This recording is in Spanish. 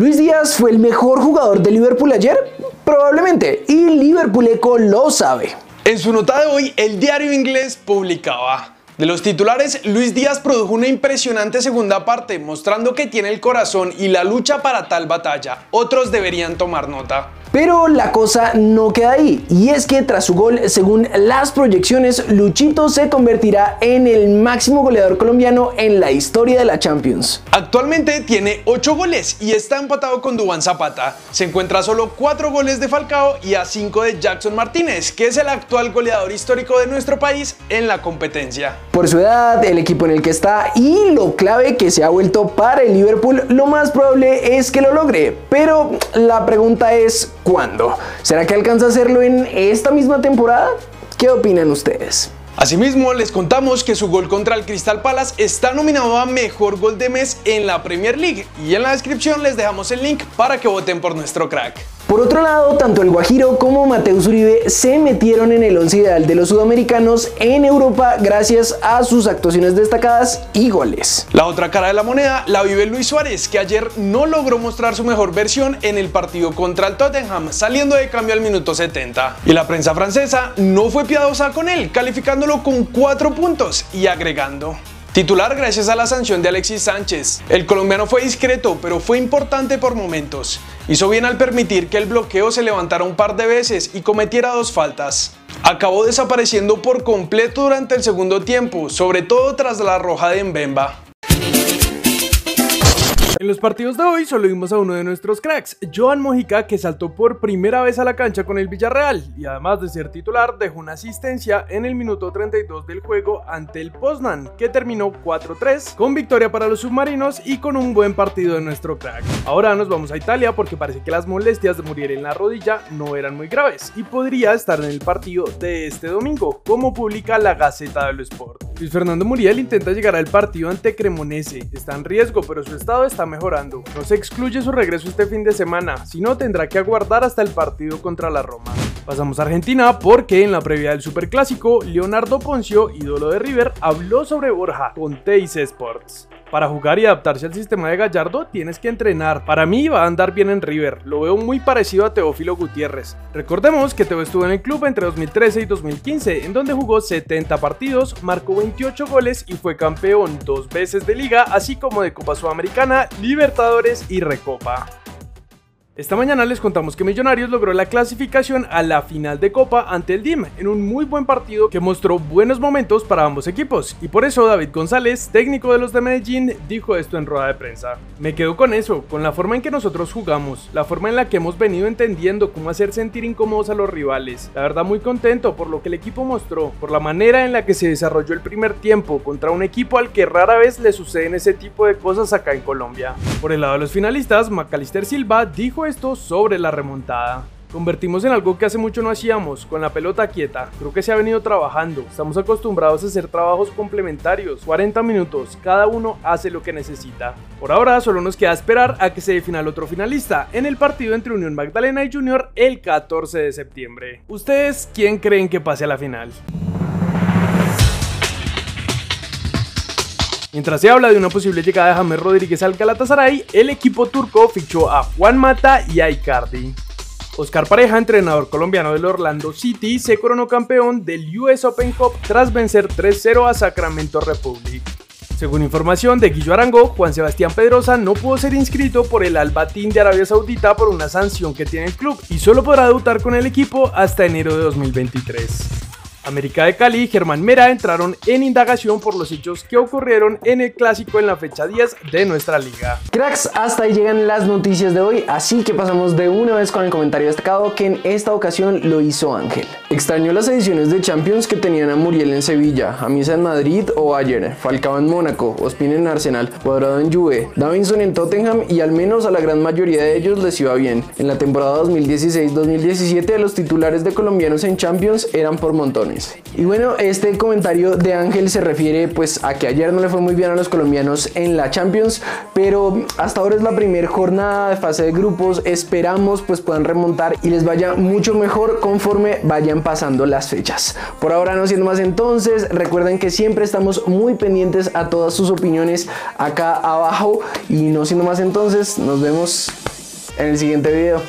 ¿Luis Díaz fue el mejor jugador de Liverpool ayer? Probablemente, y Liverpool Eco lo sabe. En su nota de hoy, el diario inglés publicaba de los titulares, Luis Díaz produjo una impresionante segunda parte, mostrando que tiene el corazón y la lucha para tal batalla. Otros deberían tomar nota. Pero la cosa no queda ahí, y es que tras su gol, según las proyecciones, Luchito se convertirá en el máximo goleador colombiano en la historia de la Champions. Actualmente tiene 8 goles y está empatado con Dubán Zapata. Se encuentra solo 4 goles de Falcao y a 5 de Jackson Martínez, que es el actual goleador histórico de nuestro país en la competencia. Por su edad, el equipo en el que está y lo clave que se ha vuelto para el Liverpool, lo más probable es que lo logre. Pero la pregunta es, ¿Cuándo? ¿Será que alcanza a hacerlo en esta misma temporada? ¿Qué opinan ustedes? Asimismo, les contamos que su gol contra el Crystal Palace está nominado a Mejor Gol de Mes en la Premier League y en la descripción les dejamos el link para que voten por nuestro crack. Por otro lado, tanto el Guajiro como Mateus Uribe se metieron en el once ideal de los sudamericanos en Europa gracias a sus actuaciones destacadas y goles. La otra cara de la moneda la vive Luis Suárez, que ayer no logró mostrar su mejor versión en el partido contra el Tottenham, saliendo de cambio al minuto 70. Y la prensa francesa no fue piadosa con él, calificándolo con 4 puntos y agregando. Titular gracias a la sanción de Alexis Sánchez. El colombiano fue discreto, pero fue importante por momentos. Hizo bien al permitir que el bloqueo se levantara un par de veces y cometiera dos faltas. Acabó desapareciendo por completo durante el segundo tiempo, sobre todo tras la roja de Mbemba. En los partidos de hoy solo vimos a uno de nuestros cracks, Joan Mojica, que saltó por primera vez a la cancha con el Villarreal y además de ser titular dejó una asistencia en el minuto 32 del juego ante el Poznan, que terminó 4-3 con victoria para los submarinos y con un buen partido de nuestro crack. Ahora nos vamos a Italia porque parece que las molestias de Muriel en la rodilla no eran muy graves y podría estar en el partido de este domingo, como publica la Gaceta dello Sport. Luis Fernando Muriel intenta llegar al partido ante Cremonese, está en riesgo pero su estado está mejorando. No se excluye su regreso este fin de semana, si no tendrá que aguardar hasta el partido contra la Roma. Pasamos a Argentina porque en la previa del Superclásico, Leonardo Poncio, ídolo de River, habló sobre Borja con Teis Sports. Para jugar y adaptarse al sistema de Gallardo tienes que entrenar. Para mí va a andar bien en River, lo veo muy parecido a Teófilo Gutiérrez. Recordemos que Teo estuvo en el club entre 2013 y 2015, en donde jugó 70 partidos, marcó 28 goles y fue campeón dos veces de liga, así como de Copa Sudamericana, Libertadores y Recopa. Esta mañana les contamos que Millonarios logró la clasificación a la final de Copa ante el DIM en un muy buen partido que mostró buenos momentos para ambos equipos y por eso David González, técnico de los de Medellín, dijo esto en rueda de prensa. Me quedo con eso, con la forma en que nosotros jugamos, la forma en la que hemos venido entendiendo cómo hacer sentir incómodos a los rivales. La verdad muy contento por lo que el equipo mostró, por la manera en la que se desarrolló el primer tiempo contra un equipo al que rara vez le suceden ese tipo de cosas acá en Colombia. Por el lado de los finalistas, Macalister Silva dijo esto sobre la remontada. Convertimos en algo que hace mucho no hacíamos, con la pelota quieta. Creo que se ha venido trabajando. Estamos acostumbrados a hacer trabajos complementarios. 40 minutos, cada uno hace lo que necesita. Por ahora solo nos queda esperar a que se defina el otro finalista en el partido entre Unión Magdalena y Junior el 14 de septiembre. ¿Ustedes quién creen que pase a la final? Mientras se habla de una posible llegada de James Rodríguez al Galatasaray, el equipo turco fichó a Juan Mata y a Icardi. Oscar Pareja, entrenador colombiano del Orlando City, se coronó campeón del US Open Cup tras vencer 3-0 a Sacramento Republic. Según información de Guillo Arango, Juan Sebastián Pedrosa no pudo ser inscrito por el Al Batin de Arabia Saudita por una sanción que tiene el club y solo podrá debutar con el equipo hasta enero de 2023. América de Cali y Germán Mera entraron en indagación por los hechos que ocurrieron en el clásico en la fecha 10 de nuestra liga. Cracks, hasta ahí llegan las noticias de hoy, así que pasamos de una vez con el comentario destacado que en esta ocasión lo hizo Ángel. Extrañó las ediciones de Champions que tenían a Muriel en Sevilla, a Misa en Madrid o ayer, Falcao en Mónaco, Ospin en Arsenal, Cuadrado en Juve, Davinson en Tottenham y al menos a la gran mayoría de ellos les iba bien. En la temporada 2016-2017 los titulares de colombianos en Champions eran por Y bueno, este comentario de Ángel se refiere pues a que ayer no le fue muy bien a los colombianos en la Champions, pero hasta ahora es la primera jornada de fase de grupos, esperamos pues puedan remontar y les vaya mucho mejor conforme vayan pasando las fechas. Por ahora no siendo más entonces, recuerden que siempre estamos muy pendientes a todas sus opiniones acá abajo y no siendo más entonces, nos vemos en el siguiente video.